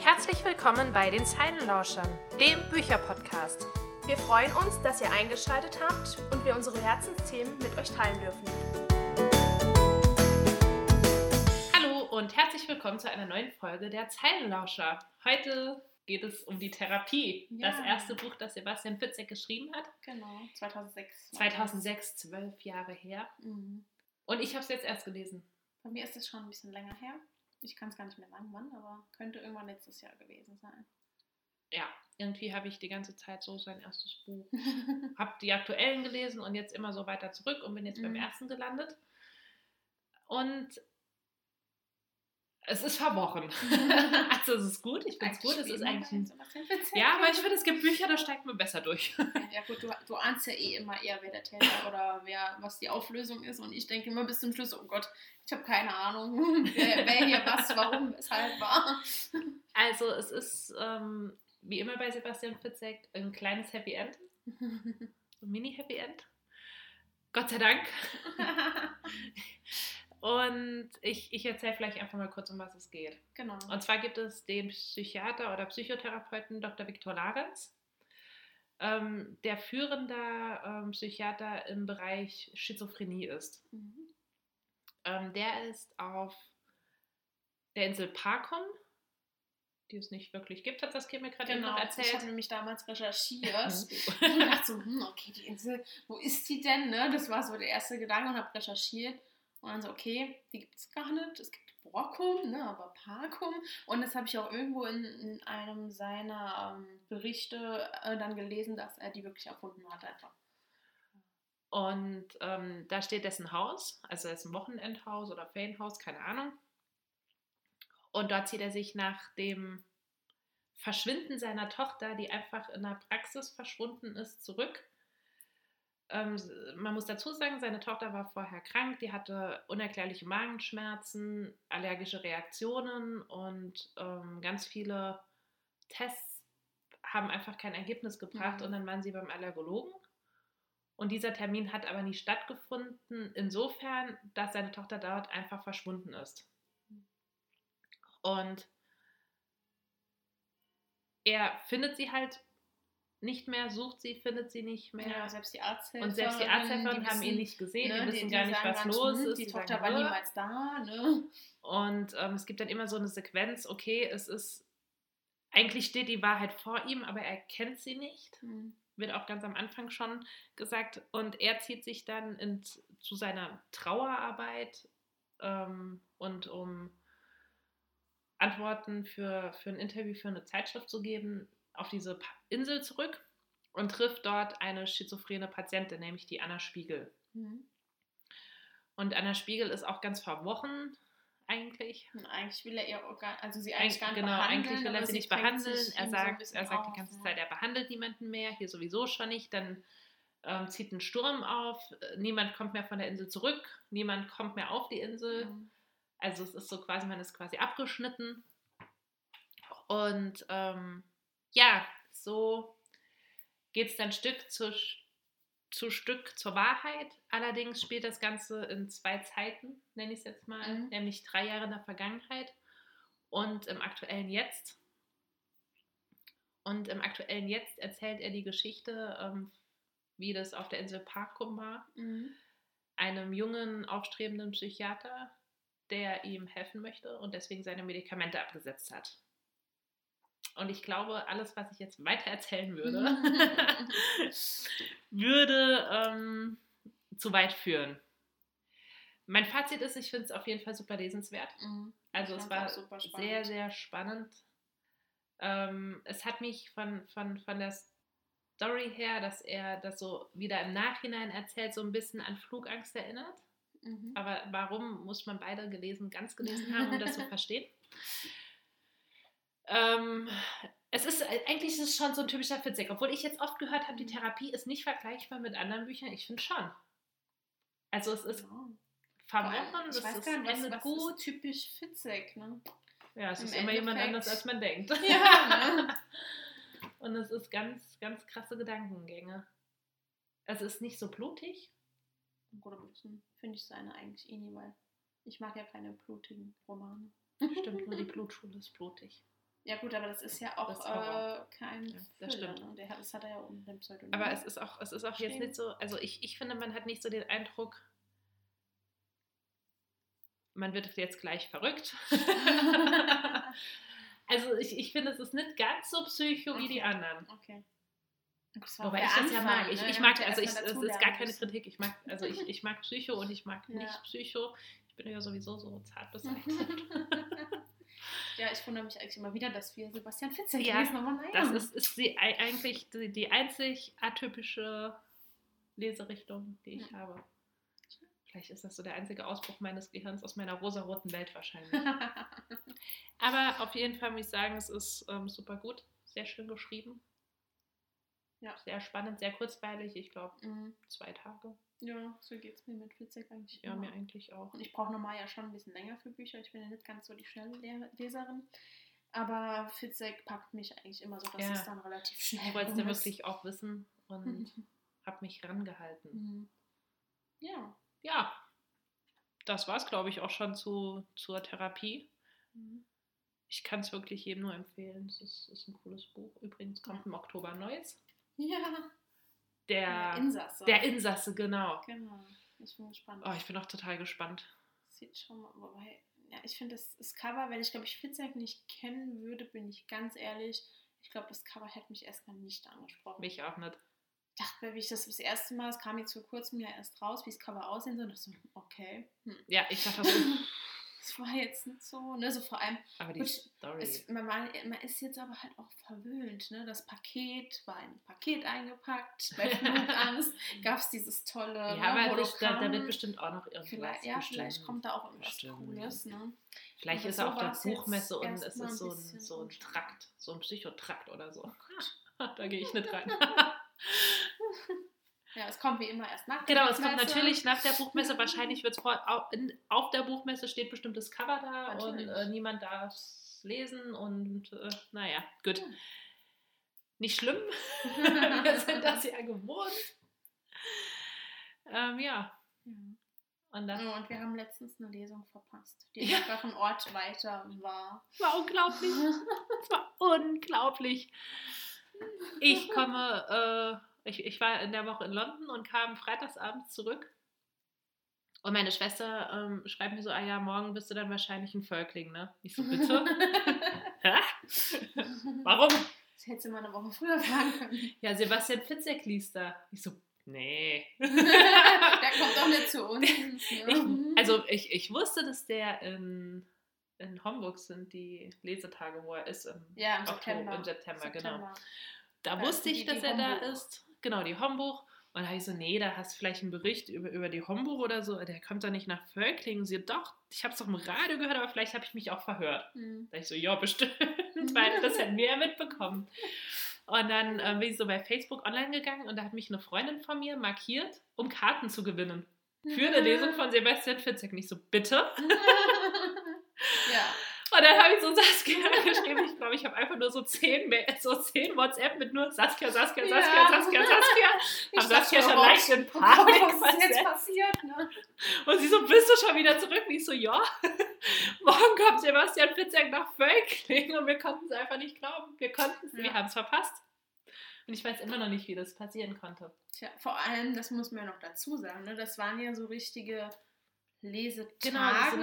Herzlich willkommen bei den Zeilenlauschern, dem Bücherpodcast. Wir freuen uns, dass ihr eingeschaltet habt und wir unsere Herzensthemen mit euch teilen dürfen. Hallo und herzlich willkommen zu einer neuen Folge der Zeilenlauscher. Heute geht es um die Therapie. Ja. Das erste Buch, das Sebastian Fitzek geschrieben hat. Genau, 2006. 2006, zwölf Jahre her. Mhm. Und ich habe es jetzt erst gelesen. Bei mir ist es schon ein bisschen länger her. Ich kann es gar nicht mehr sagen, wann, aber könnte irgendwann letztes Jahr gewesen sein. Ja, irgendwie habe ich die ganze Zeit so sein erstes Buch. habe die aktuellen gelesen und jetzt immer so weiter zurück und bin jetzt beim Mhm. ersten gelandet. Und es ist verworren. also es ist gut, ich finde es gut. Es ist eigentlich ein Ja, aber ich finde, es gibt Bücher, da steigt man besser durch. Ja gut, du, du ahnst ja eh immer eher, wer der Täter oder wer, was die Auflösung ist. Und ich denke immer bis zum Schluss, oh Gott, ich habe keine Ahnung, wer, wer hier was, warum, weshalb war. Also es ist, ähm, wie immer bei Sebastian Fitzek, ein kleines Happy End. Ein Mini-Happy End. Gott sei Dank. Und ich, ich erzähle vielleicht einfach mal kurz, um was es geht. genau. Und zwar gibt es den Psychiater oder Psychotherapeuten Dr. Viktor Larenz, ähm, der führender ähm, Psychiater im Bereich Schizophrenie ist. Mhm. Ähm, der ist auf der Insel Parkum, die es nicht wirklich gibt, hat das Kim gerade Genau, noch ich habe erzählt. nämlich damals recherchiert und dachte so, hm, okay, die Insel, wo ist die denn? Ne? Das war so der erste Gedanke und habe recherchiert und dann so, okay, die gibt es gar nicht. Es gibt Borkum, ne, aber Parkum. Und das habe ich auch irgendwo in, in einem seiner ähm, Berichte äh, dann gelesen, dass er die wirklich erfunden hat einfach. Und ähm, da steht dessen Haus, also es ist ein Wochenendhaus oder Ferienhaus, keine Ahnung. Und dort zieht er sich nach dem Verschwinden seiner Tochter, die einfach in der Praxis verschwunden ist, zurück. Ähm, man muss dazu sagen, seine Tochter war vorher krank, die hatte unerklärliche Magenschmerzen, allergische Reaktionen und ähm, ganz viele Tests haben einfach kein Ergebnis gebracht Mhm. und dann waren sie beim Allergologen. Und dieser Termin hat aber nie stattgefunden, insofern, dass seine Tochter dort einfach verschwunden ist. Und er findet sie halt nicht mehr, sucht sie, findet sie nicht mehr. Ja, selbst die Arzthelfer. und selbst die Arzthelfer haben ihn nicht gesehen, ne, die wissen gar nicht, was los hm, ist. Die die Tochter war niemals da, ne? Und ähm, es gibt dann immer so eine Sequenz, okay, es ist, eigentlich steht die Wahrheit vor ihm, aber er kennt sie nicht. Hm. Wird auch ganz am Anfang schon gesagt. Und er zieht sich dann in, zu seiner Trauerarbeit ähm, und um Antworten für, für ein Interview für eine Zeitschrift zu geben, auf diese Insel zurück und trifft dort eine schizophrene Patientin, nämlich die Anna Spiegel. Hm. Und Anna Spiegel ist auch ganz verworren eigentlich. Und eigentlich will er ihr gar, also sie Eig eigentlich gar nicht genau, behandeln. eigentlich will er sie nicht behandeln. Er so sagt, bisschen er sagt die auf, ganze ne? Zeit, er behandelt niemanden mehr, hier sowieso schon nicht. Dann ähm, zieht ein Sturm auf, äh, niemand kommt mehr von der Insel zurück, niemand kommt mehr auf die Insel. Mhm. Also es ist so quasi, man ist quasi abgeschnitten. Und ähm, ja, so geht es dann Stück zu, zu Stück zur Wahrheit. Allerdings spielt das Ganze in zwei Zeiten, nenne ich es jetzt mal, Mhm. nämlich drei Jahre in der Vergangenheit und im aktuellen Jetzt. Und im aktuellen Jetzt erzählt er die Geschichte, ähm, wie das auf der Insel Parkum war Mhm. einem jungen, aufstrebenden Psychiater, der ihm helfen möchte und deswegen seine Medikamente abgesetzt hat. Und ich glaube, alles, was ich jetzt weiter erzählen würde, würde ähm, zu weit führen. Mein Fazit ist, ich finde es auf jeden Fall super lesenswert. Mhm. Also es war sehr, sehr spannend. Ähm, es hat mich von, von, von der Story her, dass er das so wieder im Nachhinein erzählt, so ein bisschen an Flugangst erinnert. Mhm. Aber warum muss man beide gelesen, ganz gelesen haben, um das zu verstehen? Ähm, es ist eigentlich ist es schon so ein typischer Fitzek, obwohl ich jetzt oft gehört habe, die Therapie ist nicht vergleichbar mit anderen Büchern. Ich finde schon. Also es ist verworren, es ist gar nicht, was, gut. ist typisch Fitzek, ne? Ja, es Im ist immer jemand Endeffekt- anders, als man denkt. Ja, ne? Und es ist ganz, ganz krasse Gedankengänge. Es ist nicht so blutig. Aber das finde ich seine eigentlich eh nie, weil Ich mag ja keine blutigen Romane. Stimmt, nur die Blutschule ist blutig. Ja gut, aber das ist ja auch äh, kein Ja, das Thriller, stimmt. Ne? Der hat, das hat er ja unter dem Pseudonym. Aber es ist auch, es ist auch jetzt nicht so, also ich, ich finde, man hat nicht so den Eindruck, man wird jetzt gleich verrückt. also ich, ich finde, es ist nicht ganz so psycho wie die Okay. anderen. okay. Wobei ich der das ja Anfang, mag. Ich, ne? ich mag, also ich, es ist gar keine. Kritik. Ich mag, also ich, ich mag Psycho und ich mag Ja. nicht Psycho. Ich bin ja sowieso so zart beseitigt. ja, ich wundere mich eigentlich immer wieder, dass wir Sebastian Fitzek Ja, lesen, aber naja. Das ist, ist die, ei- eigentlich die, die einzig atypische Leserichtung, die ich habe. Vielleicht ist das so der einzige Ausbruch meines Gehirns aus meiner rosaroten Welt wahrscheinlich. Aber auf jeden Fall muss ich sagen, es ist ähm, super gut, sehr schön geschrieben. Ja. Sehr spannend, sehr kurzweilig. Ich glaube, Mhm. zwei Tage. Ja, so geht es mir mit Fitzek eigentlich Ja, immer. mir eigentlich auch. Und ich brauche normal ja schon ein bisschen länger für Bücher. Ich bin ja nicht ganz so die schnelle Le- Leserin. Aber Fitzek packt mich eigentlich immer so, dass Ja. es dann relativ schnell Ich wollte es ja wirklich auch wissen und habe mich rangehalten. Mhm. Ja. Ja, das war es, glaube ich, auch schon zu, zur Therapie. Mhm. Ich kann es wirklich jedem nur empfehlen. Es ist, ist ein cooles Buch. Übrigens kommt im Oktober ein neues. Ja. Der, Der Insasse. der Insasse, genau. Genau. Ich bin gespannt. Oh, ich bin auch total gespannt. Sieht schon mal, wobei, ja, ich finde das, das Cover, wenn ich glaube ich Fitzek nicht kennen würde, bin ich ganz ehrlich, ich glaube, das Cover hätte mich erstmal nicht angesprochen. Mich auch nicht. Ich dachte, wie ich das das erste Mal, es kam jetzt vor kurzem ja erst raus, wie das Cover aussehen soll, und dachte so, okay, hm. Ja, ich dachte so, das war jetzt nicht so, ne, so vor allem, aber die Story. es, man, man man ist jetzt aber halt auch verwöhnt, ne, das Paket war in ein Paket eingepackt, bei Flugangst gab es dieses tolle ja, ne, aber das, da, da wird bestimmt auch noch irgendwas. Vielleicht, ja, bestimmt. vielleicht kommt da auch irgendwas Bestimmt. Cooles, ne? Vielleicht aber ist er auf der Buchmesse und es ist so ein, so ein. Trakt, so ein Psychotrakt oder so. da gehe ich nicht rein. Ja, es kommt wie immer erst nach der Genau, es kommt Buchmesse. natürlich nach der Buchmesse. Wahrscheinlich wird es auf, der Buchmesse steht bestimmt das Cover da Natürlich. und äh, niemand darf es lesen und äh, naja, gut. Hm. Nicht schlimm. Wir sind das ja gewohnt. Ähm, ja, Ja. und Ja, Und wir haben letztens eine Lesung verpasst, die Ja. einfach einen Ort weiter war. war unglaublich. Es war unglaublich. Ich komme, äh, ich, ich war in der Woche in London und kam freitagsabends zurück. Und meine Schwester ähm, schreibt mir so, ah ja, morgen bist du dann wahrscheinlich ein Völkling, ne? Ich so, bitte? Warum? Das hättest du mal eine Woche früher fragen können. Ja, Sebastian Fitzek liest da. Ich so, nee. Der kommt doch nicht zu uns. Ich, also ich, ich wusste, dass der in, in Homburg sind, die Lesetage, wo er ist im ja, im Oktober, September. im September, genau. September. Da Ja, wusste ich, dass er da ist. Genau, die Homburg. Und da habe ich so, nee, da hast du vielleicht einen Bericht über, über die Homburg oder so. Der kommt doch nicht nach Völklingen. Sie, doch, ich habe es doch im Radio gehört, aber vielleicht habe ich mich auch verhört. Hm. Da ich so, ja, bestimmt, weil das hätten wir ja mitbekommen. Und dann äh, bin ich so bei Facebook online gegangen und da hat mich eine Freundin von mir markiert, um Karten zu gewinnen. Für eine Lesung von Sebastian Fitzek. Nicht so, bitte? ja. Und dann habe ich so Saskia geschrieben. Ich glaube, ich habe einfach nur so zehn, so zehn WhatsApp mit nur Saskia, Saskia, Saskia, Ja. Saskia, Saskia. Ich Haben Saskia schon oh leicht in Oh Gott, Panik was ist jetzt passiert? Ne? Und sie so, bist du schon wieder zurück? Und ich so, ja. Morgen kommt Sebastian Fitzek nach Völkling und wir konnten es einfach nicht glauben. Wir konnten es, Ja. wir haben es verpasst. Und ich weiß immer noch nicht, wie das passieren konnte. Tja, vor allem, das muss man ja noch dazu sagen, ne? das waren ja so richtige Lesetage, Genau,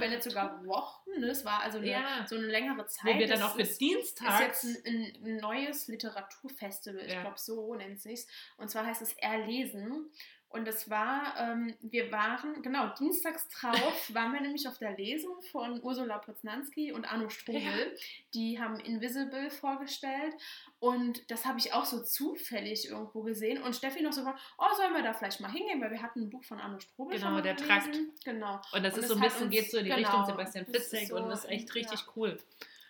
wenn nicht sogar Wochen. Ne? Es war also eine, Ja. so eine längere Zeit. Wo wir dann auch für ist, ist Dienstags. jetzt ein, ein neues Literaturfestival, ich Ja. glaube, so nennt es sich. Und zwar heißt es Erlesen. Und es war, ähm, wir waren, genau, dienstags drauf waren wir nämlich auf der Lesung von Ursula Poznanski und Arno Strobel. Die haben Invisible vorgestellt. Und das habe ich auch so zufällig irgendwo gesehen. Und Steffi noch so gefragt, oh, sollen wir da vielleicht mal hingehen? Weil wir hatten ein Buch von Arno Strobel Genau, der gelesen. Trakt. Genau. und das und ist das so ein bisschen, uns- geht so in die genau, Richtung Sebastian das Fitzek so, und ist echt richtig ja. cool.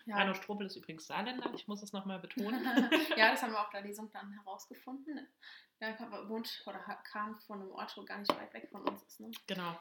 Ja. Arno Strobel ist übrigens Saarländer, ich muss es nochmal betonen. ja, das haben wir auf der Lesung dann herausgefunden. Der wohnt oder kam von einem Ort, wo gar nicht weit weg von uns ist. Ne? genau.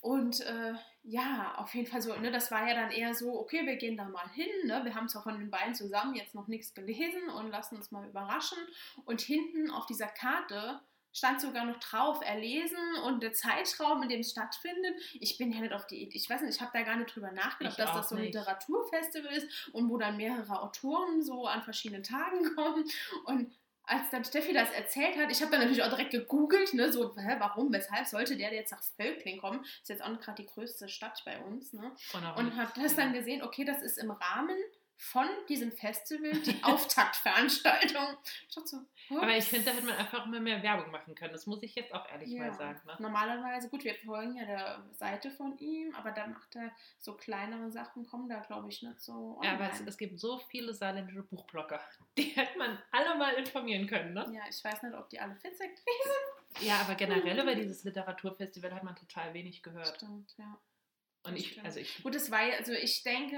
Und äh, ja, auf jeden Fall so, ne, das war ja dann eher so, okay, wir gehen da mal hin. Ne? Wir haben zwar von den beiden zusammen jetzt noch nichts gelesen und lassen uns mal überraschen. Und hinten auf dieser Karte stand sogar noch drauf, erlesen und der Zeitraum, in dem es stattfindet. Ich bin ja nicht auf die Idee, ich weiß nicht, ich habe da gar nicht drüber nachgedacht, Ich dass das so ein nicht. Literaturfestival ist und wo dann mehrere Autoren so an verschiedenen Tagen kommen. Und als dann Steffi das erzählt hat, ich habe dann natürlich auch direkt gegoogelt, ne, so, hä, warum, weshalb sollte der jetzt nach Völkling kommen? Ist jetzt auch gerade die größte Stadt bei uns, ne? Und habe das dann gesehen, okay, das ist im Rahmen von diesem Festival die Auftaktveranstaltung. Ich dachte so, Aber ich ups. finde, da hätte man einfach immer mehr Werbung machen können. Das muss ich jetzt auch ehrlich Ja. mal sagen. Ne? Normalerweise, gut, wir folgen ja der Seite von ihm, aber da macht er so kleinere Sachen, kommen da, glaube ich, nicht so Ja, aber es, online. es gibt so viele saarländische Buchblogger. Die hätte man alle mal informieren können, ne? ja, ich weiß nicht, ob die alle Fitzek Ja, aber generell über dieses Literaturfestival hat man total wenig gehört. Stimmt, ja. Und ich, also ich. Gut, es war ja, also ich denke,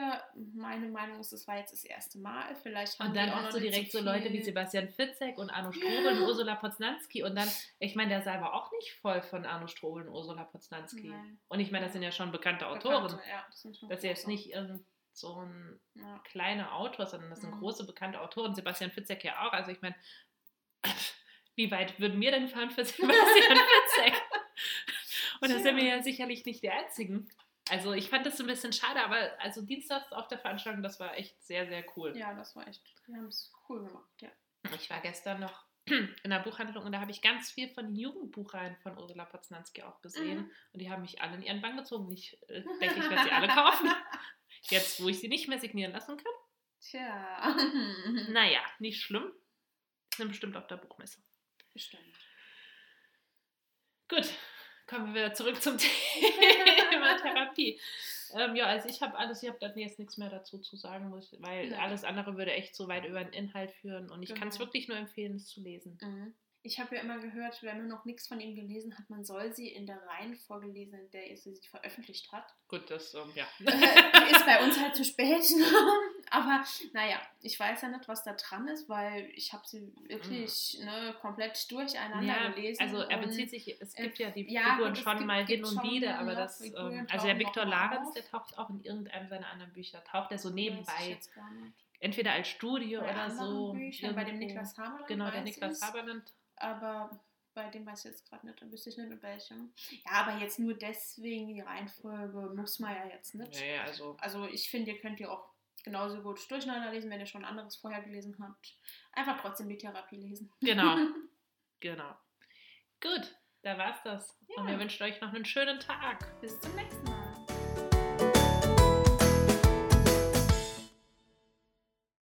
meine Meinung ist, es war jetzt das erste Mal. Vielleicht Und dann hast du direkt so Leute wie Sebastian Fitzek und Arno Strobel Ja. und Ursula Poznanski. Und dann, ich meine, der Saal war auch nicht voll von Arno Strobel und Ursula Poznanski. Nein. Und ich meine, das sind ja schon bekannte Autoren. Bekannte, ja, das, sind schon Das ist jetzt nicht irgend so ein Ja. kleiner Autor, sondern das sind Mhm. große bekannte Autoren. Sebastian Fitzek ja auch. Also ich meine, wie weit würden wir denn fahren für Sebastian Fitzek? Und da sind wir ja sicherlich nicht die Einzigen. Also ich fand das so ein bisschen schade, aber also Dienstags auf der Veranstaltung, das war echt sehr, sehr cool. Ja, das war echt, die haben es cool gemacht, ja. Ich war gestern noch in der Buchhandlung und da habe ich ganz viel von den Jugendbuchreihen von Ursula Poznanski auch gesehen. Mhm. Und die haben mich alle in ihren Bann gezogen. Ich äh, denke, ich werde sie alle kaufen. Jetzt, wo ich sie nicht mehr signieren lassen kann. Tja. Naja, nicht schlimm. Sind bestimmt auf der Buchmesse. Bestimmt. Gut, kommen wir wieder zurück zum Thema Therapie. Ähm, ja, also ich habe alles, ich habe da jetzt nichts mehr dazu zu sagen, muss weil Nein. alles andere würde echt so weit über den Inhalt führen und ich kann es Genau. wirklich nur empfehlen, es zu lesen. Mhm. Ich habe ja immer gehört, wenn man noch nichts von ihm gelesen hat, man soll sie in der Reihenfolge lesen, in der er sie veröffentlicht hat. Gut, das, ähm, ja. ist bei uns halt zu spät. Aber naja, ich weiß ja nicht, was da dran ist, weil ich habe sie wirklich ne, komplett durcheinander Ja, gelesen. also er bezieht sich, es äh, gibt ja die ja, Figuren es schon gibt- mal hin und wieder, aber ja, das, Figuren ähm, tauchen also der Viktor Larenz, der taucht auch in irgendeinem seiner anderen Bücher, taucht er so nebenbei, entweder als Studie Bei oder so. Büchern, bei dem. Niklas Haberland. Genau, der Niklas. Haberland. Aber bei dem weiß ich jetzt gerade nicht, da wüsste ich nicht in welchem. Ja, aber jetzt nur deswegen die Reihenfolge muss man ja jetzt nicht. Nee, also Also ich finde, ihr könnt ihr auch genauso gut durcheinander lesen, wenn ihr schon anderes vorher gelesen habt. Einfach trotzdem die Therapie lesen. Genau. Genau. Gut, da war's das. Und Ja. wir wünschen euch noch einen schönen Tag. Bis zum nächsten Mal.